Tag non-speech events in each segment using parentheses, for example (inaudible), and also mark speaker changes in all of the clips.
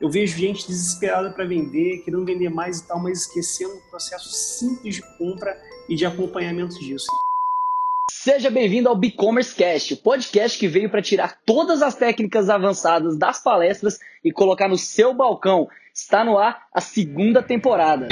Speaker 1: Eu vejo gente desesperada para vender, querendo vender mais e tal, mas esquecendo o processo simples de compra e de acompanhamento disso.
Speaker 2: Seja bem-vindo ao BigCommerce Cast, o podcast que veio para tirar todas as técnicas avançadas das palestras e colocar no seu balcão. Está no ar a segunda temporada.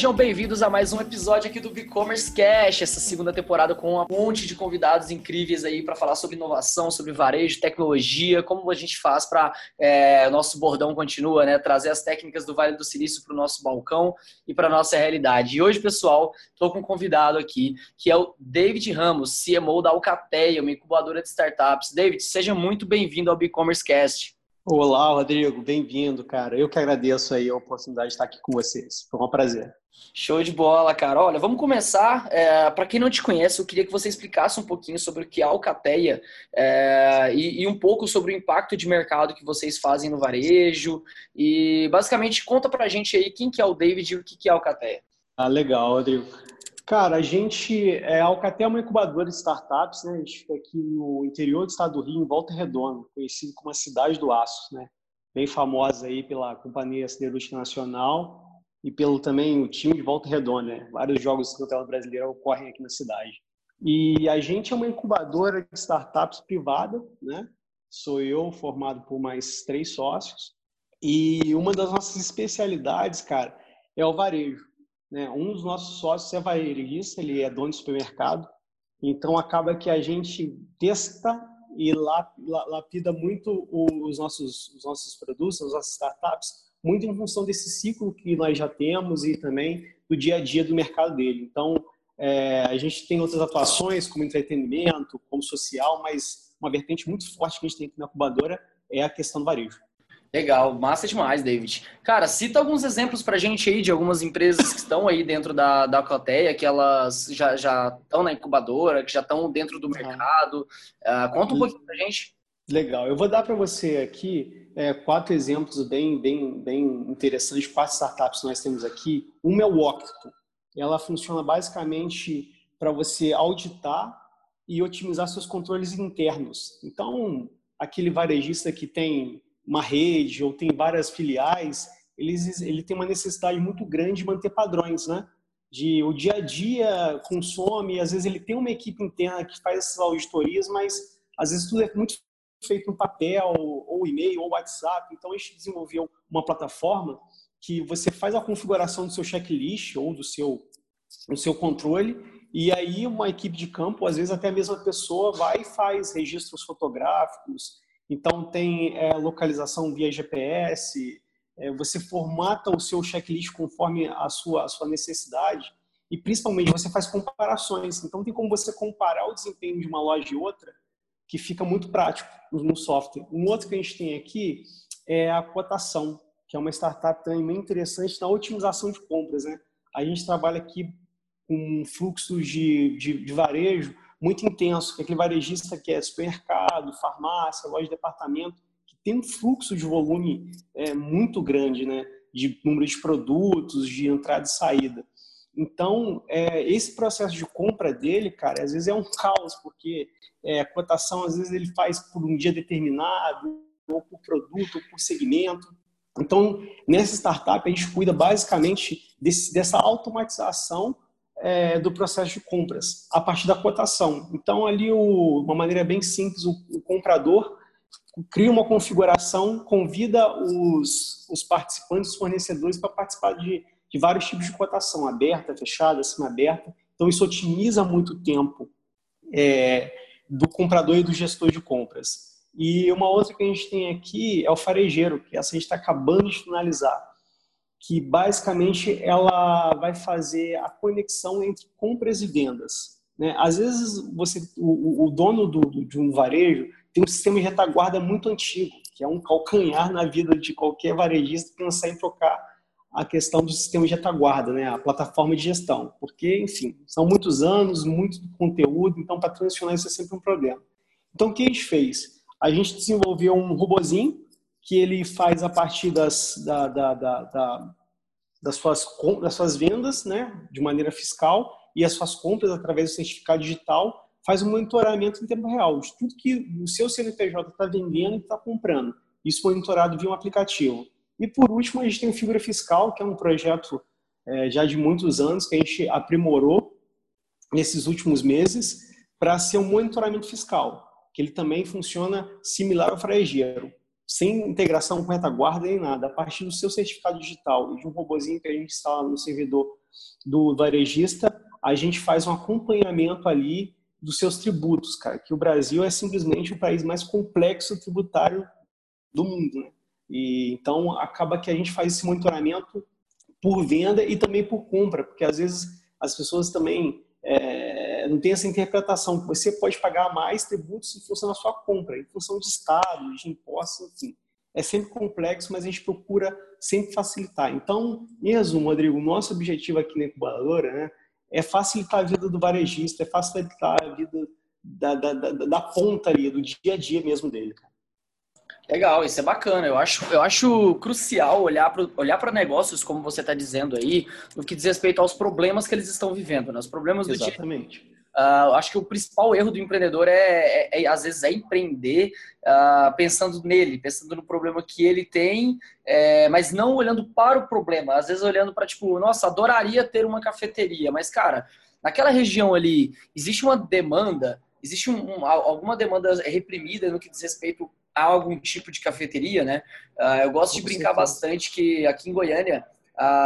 Speaker 2: Sejam bem-vindos a mais um episódio aqui do e-commerce Cash, essa segunda temporada com um monte de convidados incríveis aí para falar sobre inovação, sobre varejo, tecnologia, como a gente faz para é, nosso bordão continua, né? Trazer as técnicas do Vale do Silício para o nosso balcão e para nossa realidade. E hoje, pessoal, estou com um convidado aqui que é o David Ramos, CMO da Alcateia, uma incubadora de startups. David, seja muito bem-vindo ao e-commerce Cast.
Speaker 1: Olá, Rodrigo, bem-vindo, cara. Eu que agradeço aí a oportunidade de estar aqui com vocês. Foi um prazer.
Speaker 2: Show de bola, cara. Olha, vamos começar. É, Para quem não te conhece, eu queria que você explicasse um pouquinho sobre o que é a Alcateia é, e, e, um pouco sobre o impacto de mercado que vocês fazem no varejo. E basicamente conta pra gente aí quem que é o David e o que, que é a Alcateia.
Speaker 1: Ah, legal, Rodrigo. Cara, a gente, é, a Alcatel é uma incubadora de startups, né? A gente fica aqui no interior do estado do Rio, em Volta Redonda, conhecido como a Cidade do Aço, né? Bem famosa aí pela Companhia Siderúrgica Nacional e pelo também o time de Volta Redonda, né? Vários jogos do Campeonato Brasileiro ocorrem aqui na cidade. E a gente é uma incubadora de startups privada, né? Sou eu, formado por mais três sócios. E uma das nossas especialidades, cara, é o varejo. Né? Um dos nossos sócios é varejista, ele é dono de supermercado, então acaba que a gente testa e lapida muito os nossos, os nossos produtos, as nossas startups, muito em função desse ciclo que nós já temos e também do dia a dia do mercado dele. Então, é, a gente tem outras atuações, como entretenimento, como social, mas uma vertente muito forte que a gente tem aqui na incubadora é a questão do varejo.
Speaker 2: Legal, massa demais, David. Cara, cita alguns exemplos pra gente aí de algumas empresas que estão aí dentro da, da Alcateia, que elas já, já estão na incubadora, que já estão dentro do mercado. Uh, conta um pouquinho pra gente.
Speaker 1: Legal, eu vou dar para você aqui é, quatro exemplos bem, bem, bem interessantes, quatro startups que nós temos aqui. Uma é o Octo. Ela funciona basicamente para você auditar e otimizar seus controles internos. Então, aquele varejista que tem uma rede ou tem várias filiais, eles, ele tem uma necessidade muito grande de manter padrões, né? De o dia a dia consome, às vezes ele tem uma equipe interna que faz essas auditorias, mas às vezes tudo é muito feito no papel, ou e-mail, ou WhatsApp. Então a gente desenvolveu uma plataforma que você faz a configuração do seu checklist ou do seu, do seu controle, e aí uma equipe de campo, às vezes até a mesma pessoa, vai e faz registros fotográficos, então, tem é, localização via GPS, é, você formata o seu checklist conforme a sua, a sua necessidade e, principalmente, você faz comparações. Então, tem como você comparar o desempenho de uma loja e outra, que fica muito prático no software. Um outro que a gente tem aqui é a cotação, que é uma startup também bem interessante na otimização de compras. Né? A gente trabalha aqui com fluxos de, de, de varejo muito intenso, que é aquele varejista que é supermercado, farmácia, loja de departamento, que tem um fluxo de volume é, muito grande, né? De número de produtos, de entrada e saída. Então, é, esse processo de compra dele, cara, às vezes é um caos, porque é, a cotação, às vezes, ele faz por um dia determinado, ou por produto, ou por segmento. Então, nessa startup, a gente cuida basicamente desse, dessa automatização é, do processo de compras, a partir da cotação. Então, ali, o, uma maneira bem simples, o, o, comprador cria uma configuração, convida os, os participantes, os fornecedores, para participar de, de vários tipos de cotação, aberta, fechada, acima aberta. Então, isso otimiza muito o tempo é, do comprador e do gestor de compras. E uma outra que a gente tem aqui é o farejeiro, que essa a gente está acabando de finalizar que basicamente ela vai fazer a conexão entre compras e vendas. Né? Às vezes você, o, o dono do, do, de um varejo tem um sistema de retaguarda muito antigo, que é um calcanhar na vida de qualquer varejista pensar em trocar a questão do sistema de retaguarda, né? a plataforma de gestão, porque, enfim, são muitos anos, muito conteúdo, então para transicionar isso é sempre um problema. Então, o que a gente fez? A gente desenvolveu um robozinho que ele faz a partir das, da, da, da, das, suas, das suas vendas, né, de maneira fiscal, e as suas compras através do certificado digital, faz um monitoramento em tempo real de tudo que o seu CNPJ está vendendo e está comprando. Isso monitorado via um aplicativo. E por último, a gente tem o Figura Fiscal, que é um projeto é, já de muitos anos que a gente aprimorou nesses últimos meses para ser um monitoramento fiscal, que ele também funciona similar ao fregueiro, sem integração com retaguarda nem nada. A partir do seu certificado digital e de um robozinho que a gente instala no servidor do varejista, a gente faz um acompanhamento ali dos seus tributos, cara, que o Brasil é simplesmente o país mais complexo tributário do mundo, né? E então acaba que a gente faz esse monitoramento por venda e também por compra, porque às vezes as pessoas também não têm essa interpretação que você pode pagar mais tributos em função da sua compra, em função de estado, de impostos, enfim. É sempre complexo, mas a gente procura sempre facilitar. Então, em resumo, Rodrigo, o nosso objetivo aqui na incubadora né, é facilitar a vida do varejista, é facilitar a vida da, da, da, da ponta ali, do dia a dia mesmo dele. Cara.
Speaker 2: Legal, isso é bacana. Eu acho, eu acho crucial olhar para olhar negócios, como você está dizendo aí, no que diz respeito aos problemas que eles estão vivendo, né? os problemas do
Speaker 1: Exatamente.
Speaker 2: dia. Uh, acho que o principal erro do empreendedor é, é, é às vezes, é empreender uh, pensando nele, pensando no problema que ele tem, é, mas não olhando para o problema. Às vezes olhando para, tipo, nossa, adoraria ter uma cafeteria, mas, cara, naquela região ali, existe uma demanda, existe um, um, alguma demanda reprimida no que diz respeito a algum tipo de cafeteria, né? Uh, eu gosto de brincar bastante que aqui em Goiânia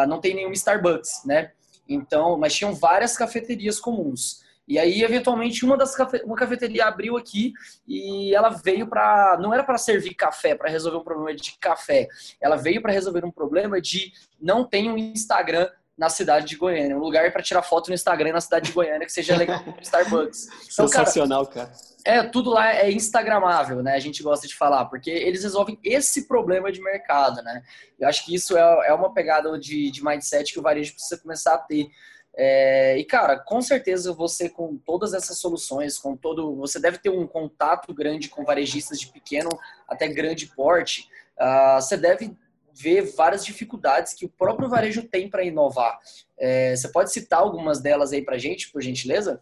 Speaker 2: não tem nenhum Starbucks, né? Então, mas tinham várias cafeterias comuns. E aí, eventualmente, uma das cafe... uma cafeteria abriu aqui e ela veio para não era para servir café, para resolver um problema de café. Ela veio para resolver um problema de não ter um Instagram na cidade de Goiânia, um lugar para tirar foto no Instagram na cidade de Goiânia que seja legal como (laughs) Starbucks.
Speaker 1: Então, Sensacional, cara, cara.
Speaker 2: É, tudo lá é instagramável, né? A gente gosta de falar, porque eles resolvem esse problema de mercado, né? Eu acho que isso é, é uma pegada de, de mindset que o varejo precisa começar a ter. É, e cara, com certeza você com todas essas soluções, com todo, você deve ter um contato grande com varejistas de pequeno até grande porte. Uh, você deve ver várias dificuldades que o próprio varejo tem para inovar. É, você pode citar algumas delas aí para gente, por gentileza?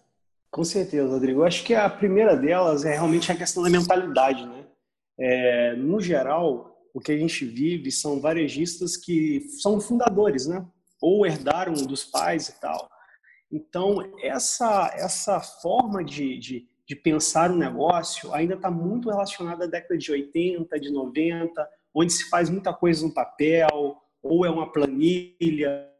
Speaker 1: Com certeza, Rodrigo. Eu acho que a primeira delas é realmente a questão da mentalidade, né? É, no geral, o que a gente vive são varejistas que são fundadores, né? Ou herdaram dos pais e tal. Então, essa, essa forma de, de, de pensar o negócio ainda está muito relacionada à década de 80, de 90, onde se faz muita coisa no papel, ou é uma planilha,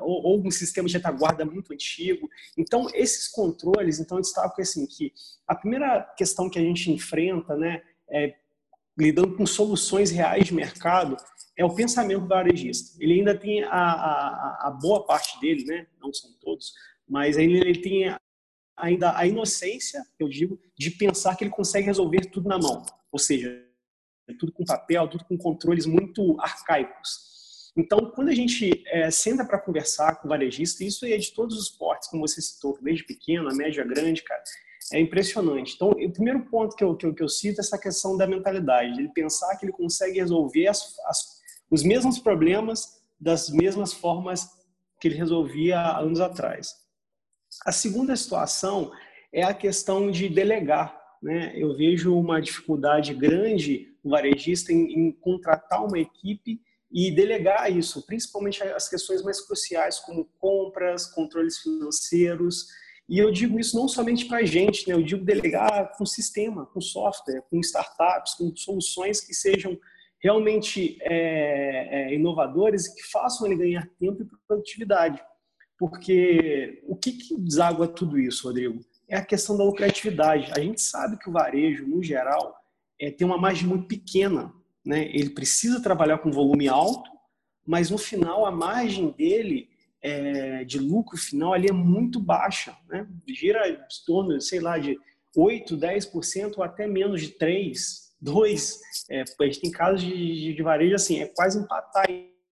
Speaker 1: ou, ou um sistema de retaguarda muito antigo. Então, esses controles, então, destaco assim, que a primeira questão que a gente enfrenta, né, é, lidando com soluções reais de mercado, é o pensamento varejista. Ele ainda tem a, a, a, boa parte dele, né? não são todos, mas ele, ele tem ainda a inocência, eu digo, de pensar que ele consegue resolver tudo na mão. Ou seja, tudo com papel, tudo com controles muito arcaicos. Então, quando a gente é, senta para conversar com o varejista, isso é de todos os portes, como você citou, desde pequeno, a média, grande, cara, é impressionante. Então, o primeiro ponto que eu, que eu, que eu cito é essa questão da mentalidade, ele pensar que ele consegue resolver as, as os mesmos problemas das mesmas formas que ele resolvia anos atrás. A segunda situação é a questão de delegar. Né? Eu vejo uma dificuldade grande no varejista em, em contratar uma equipe e delegar isso, principalmente as questões mais cruciais como compras, controles financeiros. E eu digo isso não somente para a gente, né? eu digo delegar com sistema, com software, com startups, com soluções que sejam realmente é, é, inovadores e que façam ele ganhar tempo e produtividade. Porque o que, que deságua tudo isso, Rodrigo? É a questão da lucratividade. A gente sabe que o varejo, no geral, é, tem uma margem muito pequena. Né? Ele precisa trabalhar com volume alto, mas no final a margem dele é, de lucro final ali é muito baixa. Né? Gira em torno, sei lá, de 8, 10% ou até menos de 3%. Dois, é, a gente tem casos de, de, de, varejo assim, é quase empatar.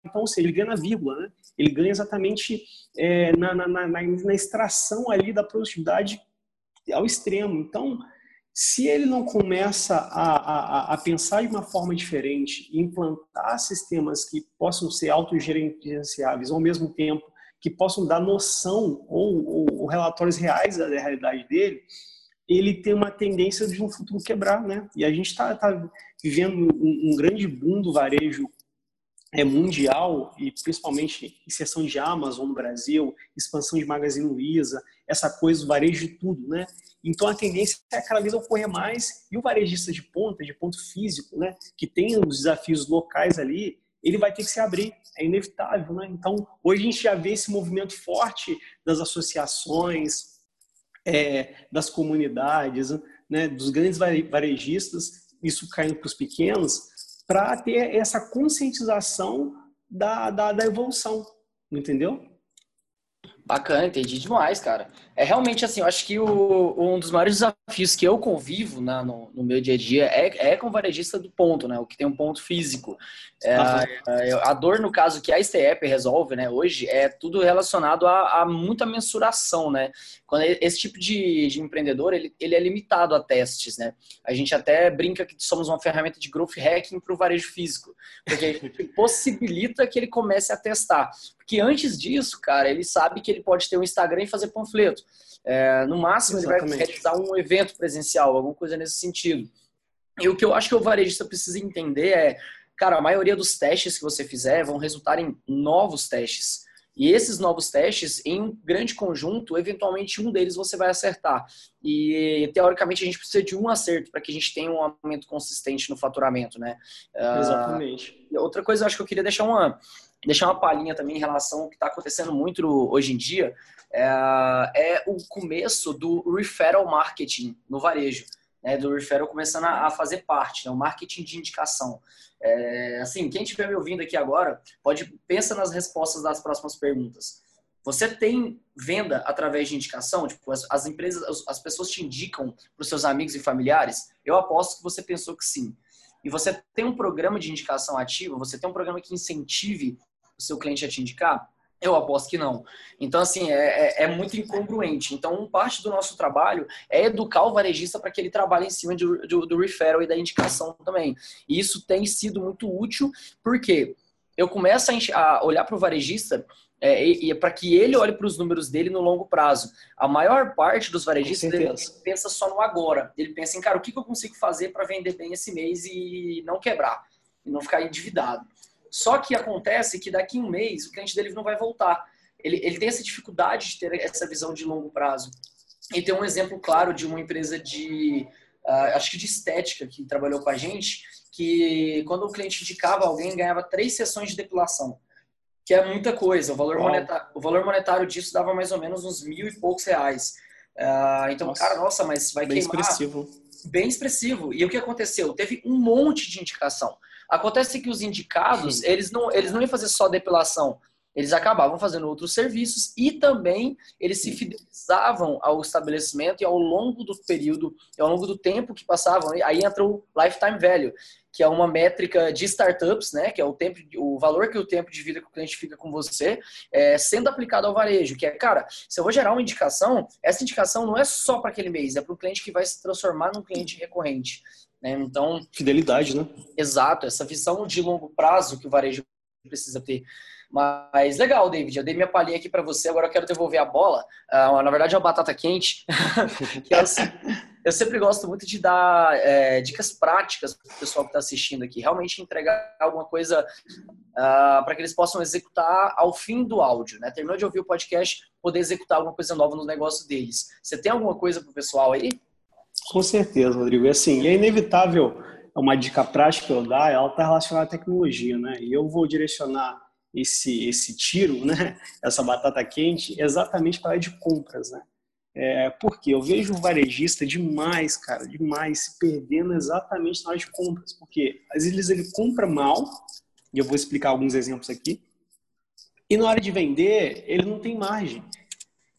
Speaker 1: Então, ou seja, ele ganha na vírgula, né? Ele ganha exatamente é, na, na, na, na, extração ali da produtividade ao extremo. Então, se ele não começa a, a, a pensar de uma forma diferente, implantar sistemas que possam ser autogerenciáveis, ao mesmo tempo que possam dar noção ou, ou, ou relatórios reais da realidade dele, ele tem uma tendência de um futuro quebrar, né? E a gente está tá vivendo um, um, grande boom do varejo é mundial e principalmente inserção de Amazon no Brasil, expansão de Magazine Luiza, essa coisa do varejo de tudo, né? Então a tendência é cada vez ocorrer mais e o varejista de ponta, de ponto físico, né, que tem os desafios locais ali, ele vai ter que se abrir, é inevitável, né? Então hoje a gente já vê esse movimento forte das associações, é, das comunidades, né, dos grandes varejistas, isso caindo para os pequenos, para ter essa conscientização da, da, da evolução, entendeu?
Speaker 2: Bacana, entendi demais, cara. É realmente assim, eu acho que o, um dos maiores desafios que eu convivo na, no, no, meu dia a dia é, é com o varejista do ponto, né? O que tem um ponto físico. É, é, a dor, no caso, que a STEP resolve, né, hoje, é tudo relacionado a, a muita mensuração, né? Quando esse tipo de, de empreendedor, ele, ele é limitado a testes, né? A gente até brinca que somos uma ferramenta de growth hacking para o varejo físico, porque (laughs) possibilita que ele comece a testar. Porque antes disso, cara, ele sabe que ele pode ter um Instagram e fazer panfleto. É, no máximo, Exatamente. ele vai realizar um evento presencial, alguma coisa nesse sentido. E o que eu acho que o varejista precisa entender é, cara, a maioria dos testes que você fizer vão resultar em novos testes. E esses novos testes, em grande conjunto, eventualmente um deles você vai acertar. E teoricamente a gente precisa de um acerto para que a gente tenha um aumento consistente no faturamento, né?
Speaker 1: Ah, Exatamente.
Speaker 2: Uh, outra coisa, eu acho que eu queria deixar uma deixar uma palhinha também em relação ao que está acontecendo muito hoje em dia, é, é, o começo do referral marketing no varejo, né, do referral começando a, fazer parte, né, o marketing de indicação. É, assim, quem estiver me ouvindo aqui agora, pode pensa nas respostas das próximas perguntas. Você tem venda através de indicação? Tipo, as, as empresas, as, as pessoas te indicam para os seus amigos e familiares? Eu aposto que você pensou que sim. E você tem um programa de indicação ativo? Você tem um programa que incentive o seu cliente a te indicar? Eu aposto que não. Então, assim, é, é, é, muito incongruente. Então, parte do nosso trabalho é educar o varejista para que ele trabalhe em cima do, do, do, referral e da indicação também. E isso tem sido muito útil, porque eu começo a, a olhar para o varejista é, e, e para que ele olhe para os números dele no longo prazo. A maior parte dos varejistas ele pensa só no agora. Ele pensa em, cara, o que, que eu consigo fazer para vender bem esse mês e não quebrar, e não ficar endividado. Só que acontece que daqui a um mês o cliente dele não vai voltar. Ele, ele tem essa dificuldade de ter essa visão de longo prazo. E tem um exemplo claro de uma empresa de, uh, acho que de estética, que trabalhou com a gente, que quando o cliente indicava alguém, ganhava três sessões de depilação, que é muita coisa. O valor, monetário, o valor monetário disso dava mais ou menos uns mil e poucos reais. Uh, então, nossa, cara, nossa, mas vai
Speaker 1: bem
Speaker 2: queimar.
Speaker 1: Expressivo.
Speaker 2: Bem expressivo. E o que aconteceu? Teve um monte de indicação. Acontece que os indicados, eles não, eles não iam fazer só depilação, eles acabavam fazendo outros serviços e também eles se fidelizavam ao estabelecimento e ao longo do período, ao longo do tempo que passavam, aí entra o lifetime value, que é uma métrica de startups, né, que é o tempo, o valor que o tempo de vida que o cliente fica com você, é, sendo aplicado ao varejo, que é, cara, se eu vou gerar uma indicação, essa indicação não é só para aquele mês, é para o cliente que vai se transformar num cliente recorrente. Né? Então,
Speaker 1: fidelidade, né?
Speaker 2: Exato, essa visão de longo prazo que o varejo precisa ter. Mas legal, David, eu dei minha palhinha aqui para você, agora eu quero devolver a bola. Uh, na verdade é uma batata quente, (laughs) que eu, eu, sempre gosto muito de dar é, dicas práticas para o pessoal que está assistindo aqui, realmente entregar alguma coisa uh, para que eles possam executar ao fim do áudio, né? Terminou de ouvir o podcast, poder executar alguma coisa nova no negócio deles. Você tem alguma coisa para o pessoal aí?
Speaker 1: Com certeza, Rodrigo. E assim, é inevitável uma dica prática que eu dar, ela está relacionada à tecnologia, né? E eu vou direcionar esse esse tiro, né? (laughs) Essa batata quente, exatamente para a de compras, né? É, porque eu vejo o varejista demais, cara, demais, se perdendo exatamente na hora de compras. Porque às vezes ele compra mal, e eu vou explicar alguns exemplos aqui, e na hora de vender, ele não tem margem.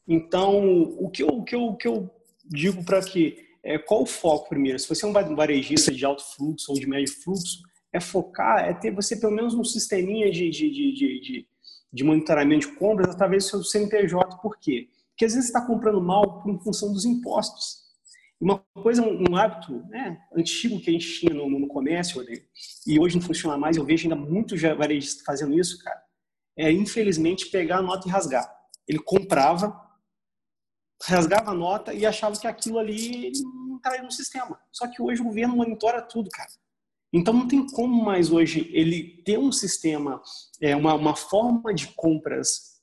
Speaker 1: Então, o que eu, o que eu, o que eu digo para que é, qual o foco primeiro? Se você é um varejista de alto fluxo ou de médio fluxo, é focar, é ter você pelo menos um sisteminha de, de, de, de, de monitoramento de compras através do seu CNPJ. Por quê? Porque às vezes você está comprando mal por função dos impostos. Uma coisa, um hábito né, antigo que a gente tinha no, no comércio, e hoje não funciona mais, eu vejo ainda muitos varejistas fazendo isso, cara, é, infelizmente, pegar a nota e rasgar. Ele comprava, rasgava a nota e achava que aquilo ali não estava no sistema. Só que hoje o governo monitora tudo, cara. Então não tem como mais hoje ele ter um sistema, é, uma, uma forma de compras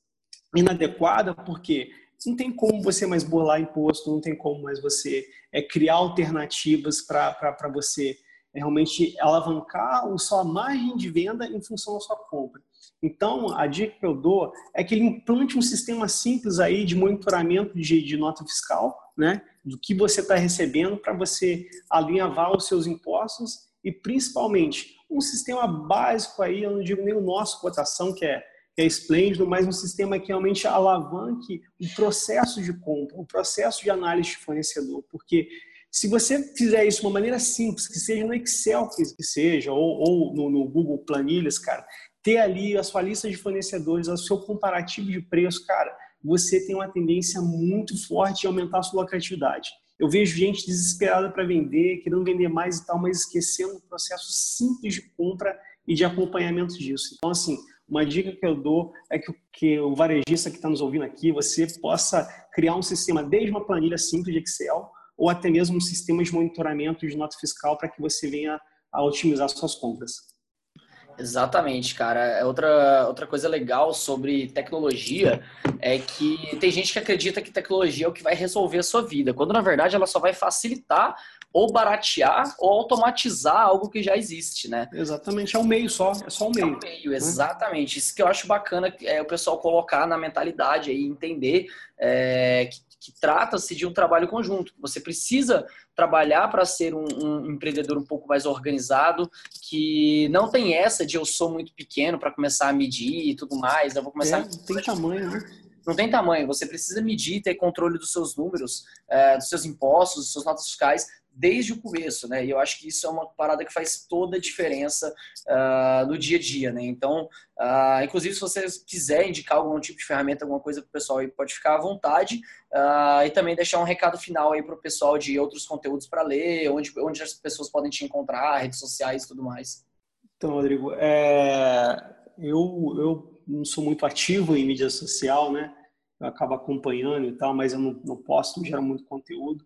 Speaker 1: inadequada, porque não tem como você mais burlar imposto, não tem como mais você é, criar alternativas para você é, realmente alavancar a sua margem de venda em função da sua compra. Então, a dica que eu dou é que ele implante um sistema simples aí de monitoramento de, de nota fiscal, né, do que você está recebendo para você alinhavar os seus impostos e, principalmente, um sistema básico aí, eu não digo nem o nosso cotação, que é, que é esplêndido, mas um sistema que realmente alavanque o processo de compra, o processo de análise de fornecedor, porque se você fizer isso de uma maneira simples, que seja no Excel, que seja, ou, ou no, no, Google Planilhas, cara, ter ali a sua lista de fornecedores, o seu comparativo de preço, cara, você tem uma tendência muito forte de aumentar a sua lucratividade. Eu vejo gente desesperada para vender, querendo vender mais e tal, mas esquecendo o processo simples de compra e de acompanhamento disso. Então, assim, uma dica que eu dou é que, que o varejista que está nos ouvindo aqui, você possa criar um sistema, desde uma planilha simples de Excel, ou até mesmo um sistema de monitoramento de nota fiscal para que você venha a otimizar suas compras.
Speaker 2: Exatamente, cara. É outra, outra coisa legal sobre tecnologia é que tem gente que acredita que tecnologia é o que vai resolver a sua vida, quando na verdade ela só vai facilitar ou baratear ou automatizar algo que já existe, né?
Speaker 1: Exatamente, é um meio só, é só um meio. É
Speaker 2: um meio, exatamente. Isso que eu acho bacana é o pessoal colocar na mentalidade e entender é, que que trata-se de um trabalho conjunto. Você precisa trabalhar para ser um, um, empreendedor um pouco mais organizado, que não tem essa de eu sou muito pequeno para começar a medir e tudo mais. Eu vou começar. É,
Speaker 1: a... Tem tamanho, né?
Speaker 2: Não tem tamanho. Você precisa medir, ter controle dos seus números, é, dos seus impostos, dos seus notas fiscais desde o começo, né? E eu acho que isso é uma parada que faz toda a diferença uh, no dia a dia, né? Então, uh, inclusive, se você quiser indicar algum tipo de ferramenta, alguma coisa para o pessoal aí, pode ficar à vontade. Uh, e também deixar um recado final aí para o pessoal de outros conteúdos para ler, onde, onde as pessoas podem te encontrar, redes sociais e tudo mais.
Speaker 1: Então, Rodrigo, é... eu, eu não sou muito ativo em mídia social, né? Eu acabo acompanhando e tal, mas eu não, não posto, não gero muito conteúdo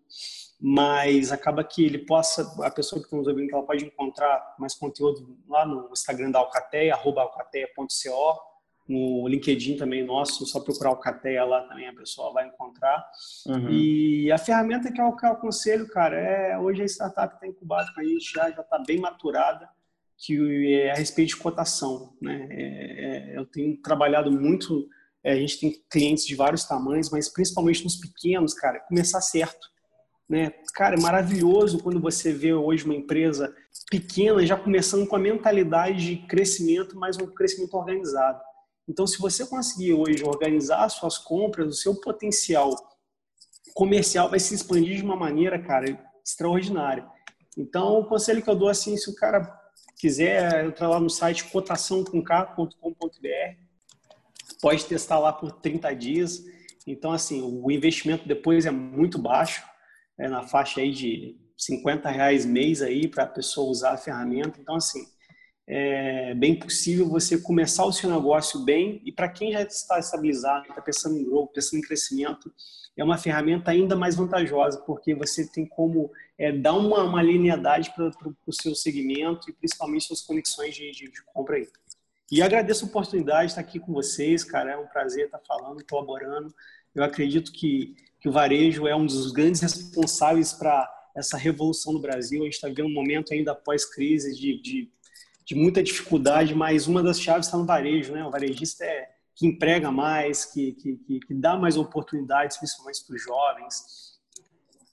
Speaker 1: mas acaba que ele possa, a pessoa que está nos ouvindo, ela pode encontrar mais conteúdo lá no Instagram da Alcateia, arroba alcateia.co, no LinkedIn também nosso, só procurar Alcateia lá também a pessoa vai encontrar. Uhum. E a ferramenta que eu, que eu aconselho, cara, é hoje a startup está incubada com a gente, já está bem maturada, que é a respeito de cotação. Né? É, é, eu tenho trabalhado muito, é, a gente tem clientes de vários tamanhos, mas principalmente nos pequenos, cara, começar certo né? Cara, é maravilhoso quando você vê hoje uma empresa pequena já começando com a mentalidade de crescimento, mas um crescimento organizado. Então, se você conseguir hoje organizar suas compras, o seu potencial comercial vai se expandir de uma maneira, cara, extraordinária. Então, o conselho que eu dou assim, se o cara quiser entrar lá no site cotaçãocomk.com.br, pode testar lá por 30 dias. Então, assim, o investimento depois é muito baixo é, na faixa aí de 50 reais mês aí para a pessoa usar a ferramenta. Então, assim, é bem possível você começar o seu negócio bem e para quem já está estabilizado, está pensando em growth, pensando em crescimento, é uma ferramenta ainda mais vantajosa, porque você tem como é, dar uma, uma para o seu segmento e principalmente suas conexões de, de, de, compra aí. E agradeço a oportunidade de estar aqui com vocês, cara, é um prazer estar falando, colaborando. Eu acredito que que o varejo é um dos grandes responsáveis para essa revolução no Brasil. A gente está vivendo um momento ainda pós-crise de, de, de, muita dificuldade, mas uma das chaves está no varejo. Né? O varejista é que emprega mais, que, que, que dá mais oportunidades, principalmente para os jovens.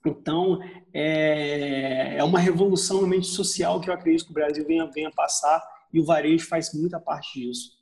Speaker 1: Então, é, é uma revolução no ambiente social que eu acredito que o Brasil venha, venha passar e o varejo faz muita parte disso.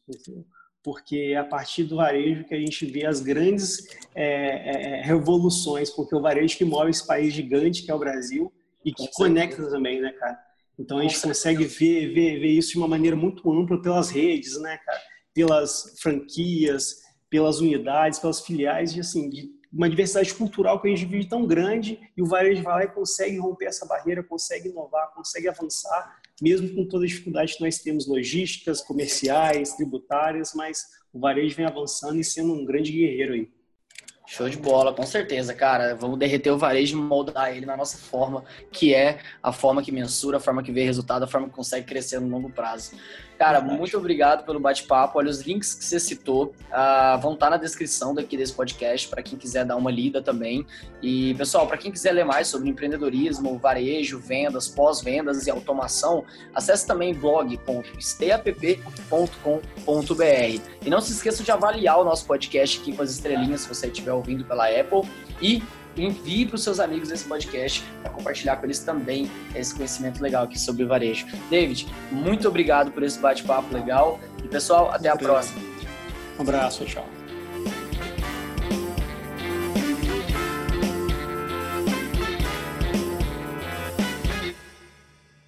Speaker 1: Porque é a partir do varejo que a gente vê as grandes é, é, revoluções, porque o varejo que move esse país gigante que é o Brasil e que conecta também, né, cara? Então a gente consegue ver, ver, ver isso de uma maneira muito ampla pelas redes, né, cara? Pelas franquias, pelas unidades, pelas filiais, e assim, de uma diversidade cultural que a gente vive tão grande e o varejo vai lá e consegue romper essa barreira, consegue inovar, consegue avançar mesmo com toda a dificuldade que nós temos logísticas, comerciais, tributárias, mas o varejo vem avançando e sendo um grande guerreiro aí.
Speaker 2: Show de bola, com certeza, cara. Vamos derreter o varejo e moldar ele na nossa forma, que é a forma que mensura, a forma que vê resultado, a forma que consegue crescer no longo prazo. Cara, Verdade. muito obrigado pelo bate-papo. Olha, os links que você citou uh, vão estar tá na descrição daqui desse podcast para quem quiser dar uma lida também. E, pessoal, para quem quiser ler mais sobre empreendedorismo, varejo, vendas, pós-vendas e automação, acesse também blog.steapp.com.br. E não se esqueça de avaliar o nosso podcast aqui com as estrelinhas se você estiver ouvindo pela Apple. E envie para os seus amigos esse podcast para compartilhar com eles também esse conhecimento legal aqui sobre varejo. David, muito obrigado por esse bate-papo legal e pessoal, até a próxima.
Speaker 1: Um abraço, tchau.